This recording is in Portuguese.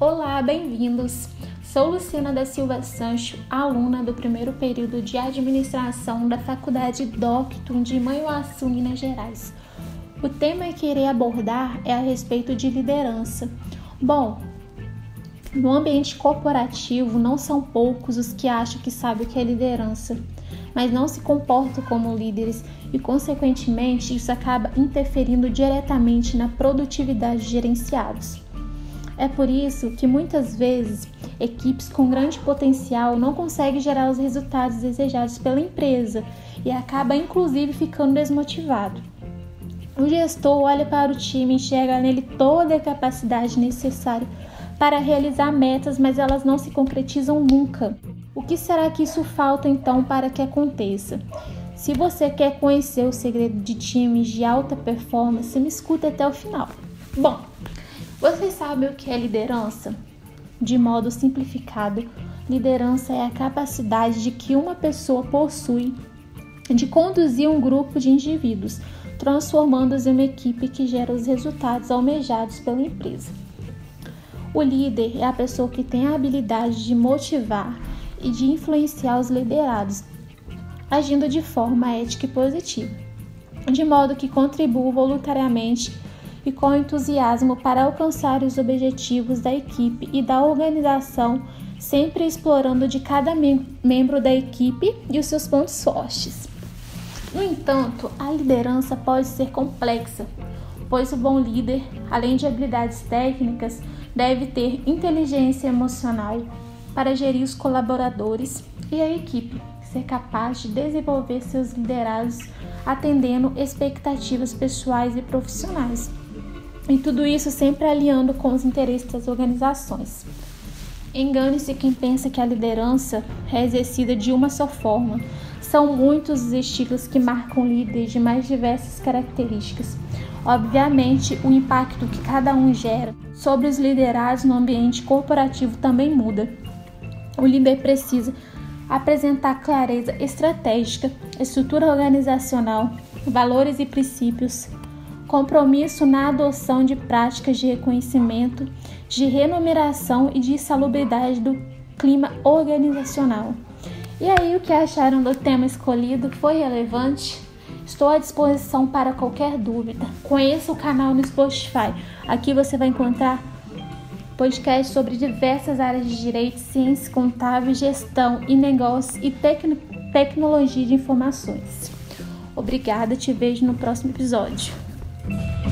Olá, bem-vindos! Sou Luciana da Silva Sancho, aluna do primeiro período de administração da Faculdade Doctum de Manhuaçu, Minas Gerais. O tema que irei abordar é a respeito de liderança. Bom, no ambiente corporativo não são poucos os que acham que sabem o que é liderança, mas não se comportam como líderes e, consequentemente, isso acaba interferindo diretamente na produtividade de gerenciados. É por isso que muitas vezes equipes com grande potencial não conseguem gerar os resultados desejados pela empresa e acaba inclusive ficando desmotivado. O gestor olha para o time e enxerga nele toda a capacidade necessária para realizar metas, mas elas não se concretizam nunca. O que será que isso falta então para que aconteça? Se você quer conhecer o segredo de times de alta performance, me escuta até o final. Bom, você sabe o que é liderança? De modo simplificado, liderança é a capacidade de que uma pessoa possui de conduzir um grupo de indivíduos, transformando-os em uma equipe que gera os resultados almejados pela empresa. O líder é a pessoa que tem a habilidade de motivar e de influenciar os liderados, agindo de forma ética e positiva, de modo que contribua voluntariamente e com entusiasmo para alcançar os objetivos da equipe e da organização, sempre explorando de cada mem membro da equipe e os seus pontos fortes. No entanto, a liderança pode ser complexa, pois o bom líder, além de habilidades técnicas, deve ter inteligência emocional para gerir os colaboradores e a equipe, ser capaz de desenvolver seus liderados atendendo expectativas pessoais e profissionais e tudo isso sempre alinhando com os interesses das organizações. Engane-se quem pensa que a liderança é exercida de uma só forma. São muitos os estilos que marcam líderes de mais diversas características. Obviamente, o impacto que cada um gera sobre os liderados no ambiente corporativo também muda. O líder precisa apresentar clareza estratégica, estrutura organizacional, valores e princípios, compromisso na adoção de práticas de reconhecimento, de remuneração e de salubridade do clima organizacional. E aí, o que acharam do tema escolhido? Foi relevante? Estou à disposição para qualquer dúvida. Conheça o canal no Spotify. Aqui você vai encontrar podcasts sobre diversas áreas de direito, ciência contábil, gestão e negócios e tec tecnologia de informações. Obrigada, te vejo no próximo episódio. Thank you.